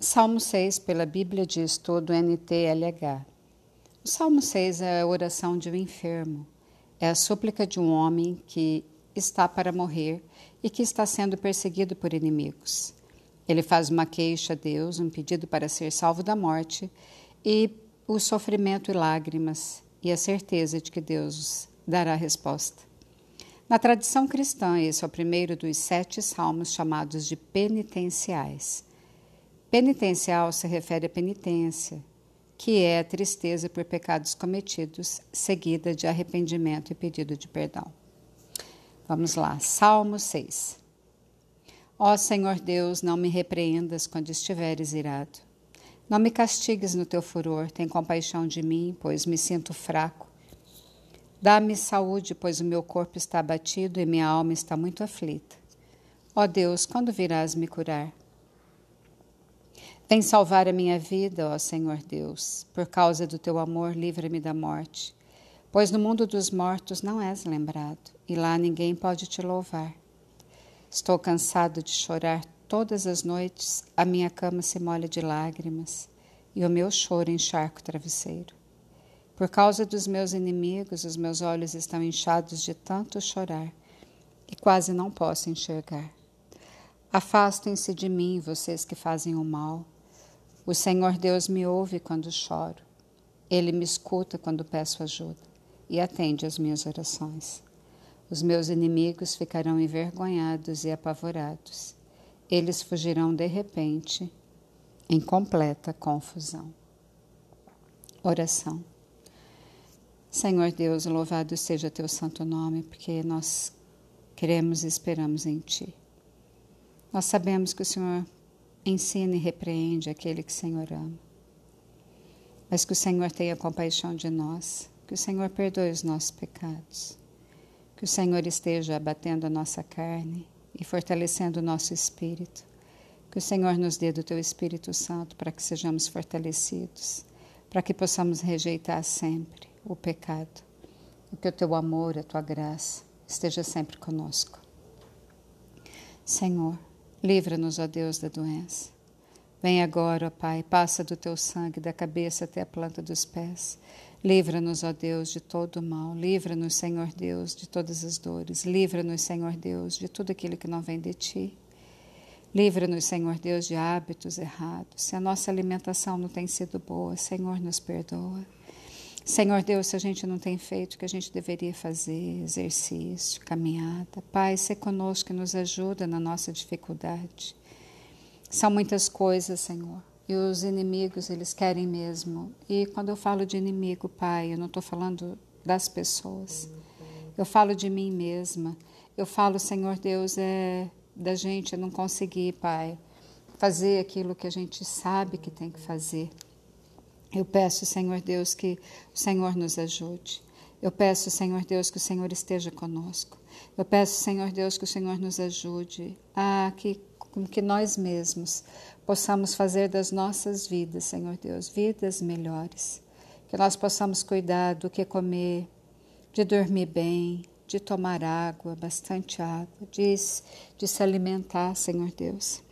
Salmo 6, pela Bíblia de Estudo NTLH. O Salmo 6 é a oração de um enfermo. É a súplica de um homem que está para morrer e que está sendo perseguido por inimigos. Ele faz uma queixa a Deus, um pedido para ser salvo da morte e o sofrimento e lágrimas e a certeza de que Deus dará resposta. Na tradição cristã, esse é o primeiro dos sete salmos chamados de penitenciais. Penitencial se refere à penitência, que é a tristeza por pecados cometidos, seguida de arrependimento e pedido de perdão. Vamos lá, Salmo 6. Ó Senhor Deus, não me repreendas quando estiveres irado. Não me castigues no teu furor, tem compaixão de mim, pois me sinto fraco. Dá-me saúde, pois o meu corpo está abatido e minha alma está muito aflita. Ó Deus, quando virás me curar? Vem salvar a minha vida, ó Senhor Deus. Por causa do teu amor, livra-me da morte. Pois no mundo dos mortos não és lembrado, e lá ninguém pode te louvar. Estou cansado de chorar todas as noites, a minha cama se molha de lágrimas, e o meu choro encharca o travesseiro. Por causa dos meus inimigos, os meus olhos estão inchados de tanto chorar, e quase não posso enxergar. Afastem-se de mim, vocês que fazem o mal o Senhor Deus me ouve quando choro. Ele me escuta quando peço ajuda e atende às minhas orações. Os meus inimigos ficarão envergonhados e apavorados. Eles fugirão de repente, em completa confusão. Oração. Senhor Deus, louvado seja teu santo nome, porque nós queremos e esperamos em ti. Nós sabemos que o Senhor Ensina e repreende aquele que o Senhor ama. Mas que o Senhor tenha compaixão de nós, que o Senhor perdoe os nossos pecados, que o Senhor esteja abatendo a nossa carne e fortalecendo o nosso espírito, que o Senhor nos dê do teu Espírito Santo para que sejamos fortalecidos, para que possamos rejeitar sempre o pecado, e que o teu amor, a tua graça esteja sempre conosco. Senhor, Livra-nos, ó Deus, da doença. Vem agora, ó Pai, passa do teu sangue da cabeça até a planta dos pés. Livra-nos, ó Deus, de todo o mal. Livra-nos, Senhor Deus, de todas as dores. Livra-nos, Senhor Deus, de tudo aquilo que não vem de ti. Livra-nos, Senhor Deus, de hábitos errados. Se a nossa alimentação não tem sido boa, Senhor, nos perdoa. Senhor Deus, se a gente não tem feito o que a gente deveria fazer, exercício, caminhada, Pai, se conosco e nos ajuda na nossa dificuldade. São muitas coisas, Senhor, e os inimigos, eles querem mesmo. E quando eu falo de inimigo, Pai, eu não estou falando das pessoas, eu falo de mim mesma. Eu falo, Senhor Deus, é da gente não conseguir, Pai, fazer aquilo que a gente sabe que tem que fazer. Eu peço, Senhor Deus, que o Senhor nos ajude. Eu peço, Senhor Deus, que o Senhor esteja conosco. Eu peço, Senhor Deus, que o Senhor nos ajude a que, que nós mesmos possamos fazer das nossas vidas, Senhor Deus, vidas melhores. Que nós possamos cuidar do que comer, de dormir bem, de tomar água, bastante água, de, de se alimentar, Senhor Deus,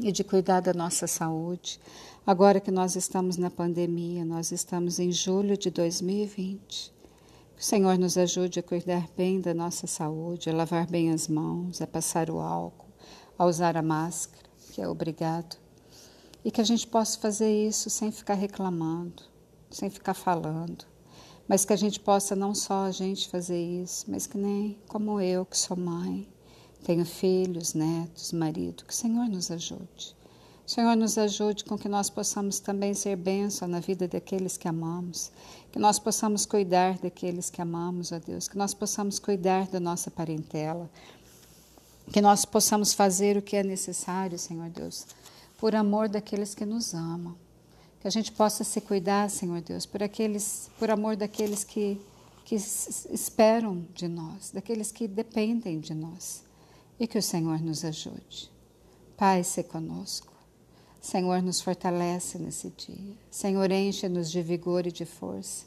e de cuidar da nossa saúde. Agora que nós estamos na pandemia, nós estamos em julho de 2020. Que o Senhor nos ajude a cuidar bem da nossa saúde, a lavar bem as mãos, a passar o álcool, a usar a máscara, que é obrigado. E que a gente possa fazer isso sem ficar reclamando, sem ficar falando. Mas que a gente possa não só a gente fazer isso, mas que nem como eu, que sou mãe, tenho filhos, netos, marido, que o Senhor nos ajude Senhor, nos ajude com que nós possamos também ser bênção na vida daqueles que amamos, que nós possamos cuidar daqueles que amamos, ó Deus, que nós possamos cuidar da nossa parentela, que nós possamos fazer o que é necessário, Senhor Deus, por amor daqueles que nos amam. Que a gente possa se cuidar, Senhor Deus, por aqueles, por amor daqueles que, que esperam de nós, daqueles que dependem de nós. E que o Senhor nos ajude. Pai, se conosco. Senhor, nos fortalece nesse dia. Senhor, enche-nos de vigor e de força.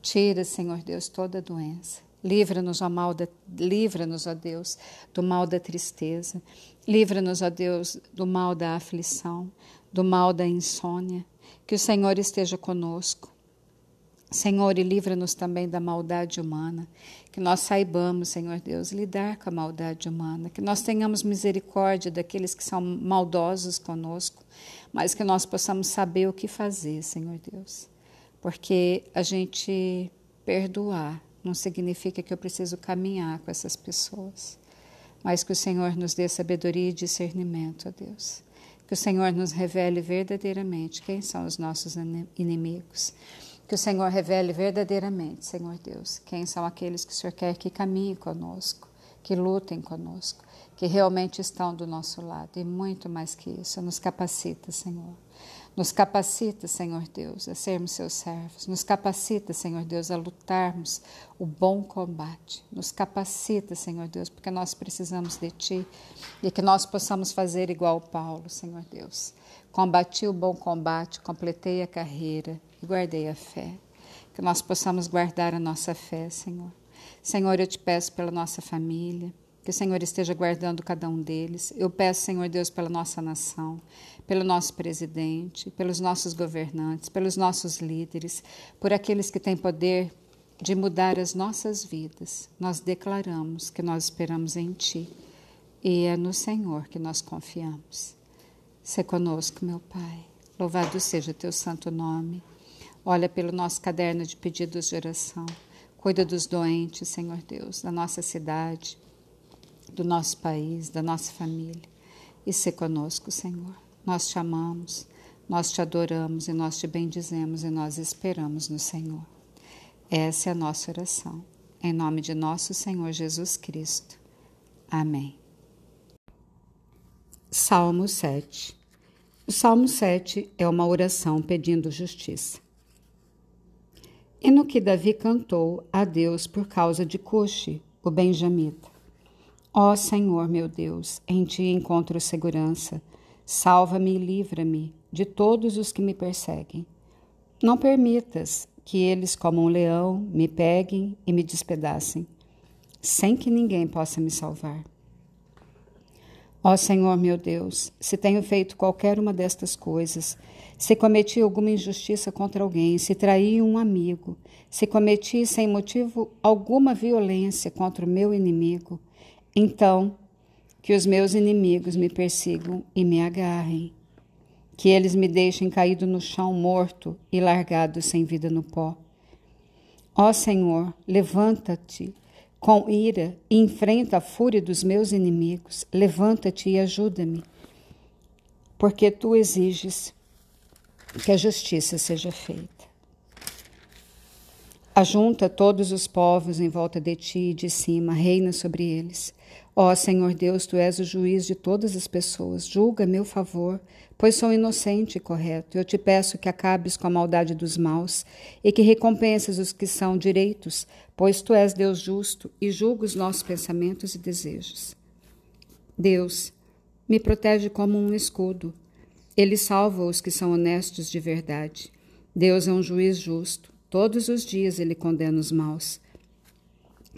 Tira, Senhor Deus, toda doença. Livra-nos, ó mal da, livra-nos, ó Deus, do mal da tristeza. Livra-nos, ó Deus, do mal da aflição, do mal da insônia. Que o Senhor esteja conosco. Senhor, e livra-nos também da maldade humana. Que nós saibamos, Senhor Deus, lidar com a maldade humana. Que nós tenhamos misericórdia daqueles que são maldosos conosco, mas que nós possamos saber o que fazer, Senhor Deus. Porque a gente perdoar não significa que eu preciso caminhar com essas pessoas, mas que o Senhor nos dê sabedoria e discernimento, ó Deus. Que o Senhor nos revele verdadeiramente quem são os nossos inimigos. Que o Senhor revele verdadeiramente, Senhor Deus, quem são aqueles que o Senhor quer que caminhem conosco, que lutem conosco, que realmente estão do nosso lado. E muito mais que isso, nos capacita, Senhor nos capacita, Senhor Deus, a sermos seus servos. Nos capacita, Senhor Deus, a lutarmos o bom combate. Nos capacita, Senhor Deus, porque nós precisamos de Ti e que nós possamos fazer igual Paulo, Senhor Deus. Combati o bom combate, completei a carreira e guardei a fé. Que nós possamos guardar a nossa fé, Senhor. Senhor, eu te peço pela nossa família que o Senhor esteja guardando cada um deles. Eu peço, Senhor Deus, pela nossa nação, pelo nosso presidente, pelos nossos governantes, pelos nossos líderes, por aqueles que têm poder de mudar as nossas vidas. Nós declaramos que nós esperamos em Ti e é no Senhor que nós confiamos. Se conosco, meu Pai. Louvado seja Teu santo nome. Olha pelo nosso caderno de pedidos de oração. Cuida dos doentes, Senhor Deus, da nossa cidade, do nosso país, da nossa família. E se conosco, Senhor. Nós te amamos, nós te adoramos e nós te bendizemos e nós esperamos no Senhor. Essa é a nossa oração. Em nome de nosso Senhor Jesus Cristo. Amém. Salmo 7 O Salmo 7 é uma oração pedindo justiça. E no que Davi cantou a Deus por causa de Cuxi, o benjamita. Ó Senhor meu Deus, em ti encontro segurança. Salva-me e livra-me de todos os que me perseguem. Não permitas que eles, como um leão, me peguem e me despedacem, sem que ninguém possa me salvar. Ó Senhor meu Deus, se tenho feito qualquer uma destas coisas, se cometi alguma injustiça contra alguém, se traí um amigo, se cometi sem motivo alguma violência contra o meu inimigo, então, que os meus inimigos me persigam e me agarrem, que eles me deixem caído no chão morto e largado sem vida no pó. Ó Senhor, levanta-te com ira e enfrenta a fúria dos meus inimigos. Levanta-te e ajuda-me, porque tu exiges que a justiça seja feita. Ajunta todos os povos em volta de ti e de cima, reina sobre eles. Ó Senhor Deus, tu és o juiz de todas as pessoas. Julga meu favor, pois sou inocente e correto. Eu te peço que acabes com a maldade dos maus e que recompenses os que são direitos, pois tu és Deus justo e julga os nossos pensamentos e desejos. Deus, me protege como um escudo. Ele salva os que são honestos de verdade. Deus é um juiz justo. Todos os dias ele condena os maus.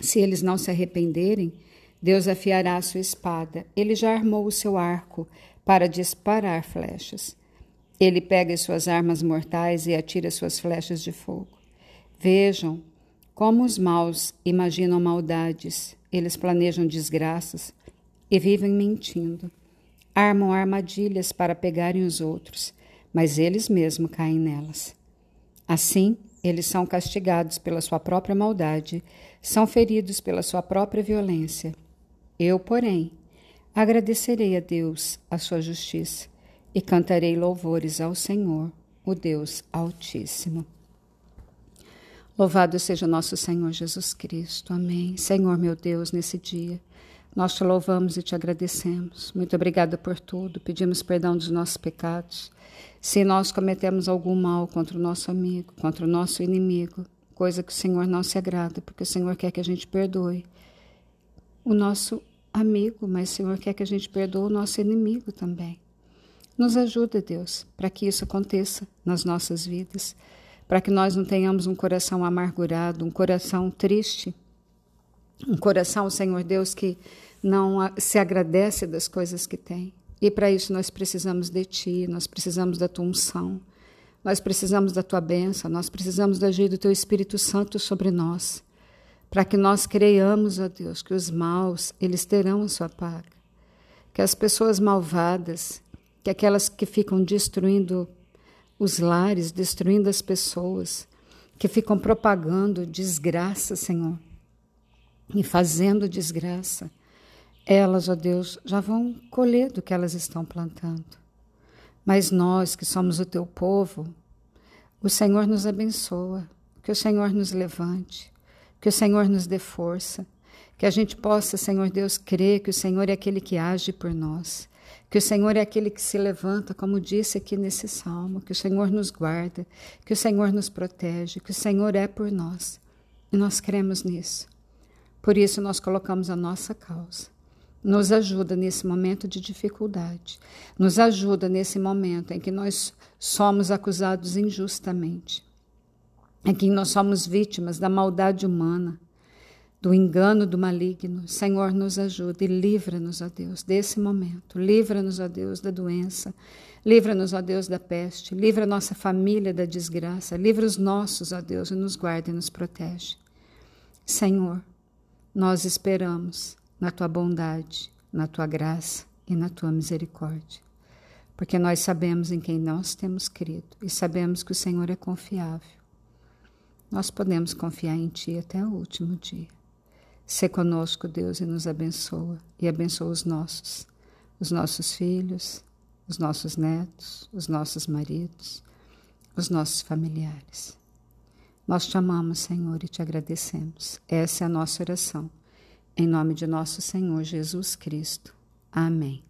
Se eles não se arrependerem, Deus afiará a sua espada. Ele já armou o seu arco para disparar flechas. Ele pega as suas armas mortais e atira suas flechas de fogo. Vejam como os maus imaginam maldades. Eles planejam desgraças e vivem mentindo. Armam armadilhas para pegarem os outros, mas eles mesmos caem nelas. Assim, eles são castigados pela sua própria maldade, são feridos pela sua própria violência. Eu, porém, agradecerei a Deus a sua justiça e cantarei louvores ao Senhor, o Deus Altíssimo. Louvado seja nosso Senhor Jesus Cristo. Amém. Senhor, meu Deus, nesse dia, nós te louvamos e te agradecemos. Muito obrigada por tudo. Pedimos perdão dos nossos pecados. Se nós cometemos algum mal contra o nosso amigo, contra o nosso inimigo, coisa que o Senhor não se agrada, porque o Senhor quer que a gente perdoe o nosso amigo, mas o Senhor quer que a gente perdoe o nosso inimigo também. Nos ajuda, Deus, para que isso aconteça nas nossas vidas, para que nós não tenhamos um coração amargurado, um coração triste, um coração, Senhor Deus, que não se agradece das coisas que tem. E para isso nós precisamos de Ti, nós precisamos da Tua unção, nós precisamos da Tua bênção, nós precisamos do agir do Teu Espírito Santo sobre nós, para que nós creiamos, ó Deus, que os maus, eles terão a sua paga, que as pessoas malvadas, que aquelas que ficam destruindo os lares, destruindo as pessoas, que ficam propagando desgraça, Senhor, e fazendo desgraça, elas, ó Deus, já vão colher do que elas estão plantando. Mas nós, que somos o teu povo, o Senhor nos abençoa, que o Senhor nos levante, que o Senhor nos dê força, que a gente possa, Senhor Deus, crer que o Senhor é aquele que age por nós, que o Senhor é aquele que se levanta, como disse aqui nesse salmo, que o Senhor nos guarda, que o Senhor nos protege, que o Senhor é por nós. E nós cremos nisso. Por isso nós colocamos a nossa causa. Nos ajuda nesse momento de dificuldade, nos ajuda nesse momento em que nós somos acusados injustamente, em que nós somos vítimas da maldade humana, do engano do maligno. Senhor, nos ajuda e livra-nos, ó Deus, desse momento. Livra-nos, ó Deus, da doença. Livra-nos, ó Deus, da peste. Livra nossa família da desgraça. Livra os nossos, ó Deus, e nos guarda e nos protege. Senhor, nós esperamos na tua bondade, na tua graça e na tua misericórdia. Porque nós sabemos em quem nós temos crido e sabemos que o Senhor é confiável. Nós podemos confiar em Ti até o último dia. Se conosco, Deus, e nos abençoa, e abençoa os nossos, os nossos filhos, os nossos netos, os nossos maridos, os nossos familiares. Nós te amamos, Senhor, e te agradecemos. Essa é a nossa oração em nome de nosso Senhor Jesus Cristo. Amém.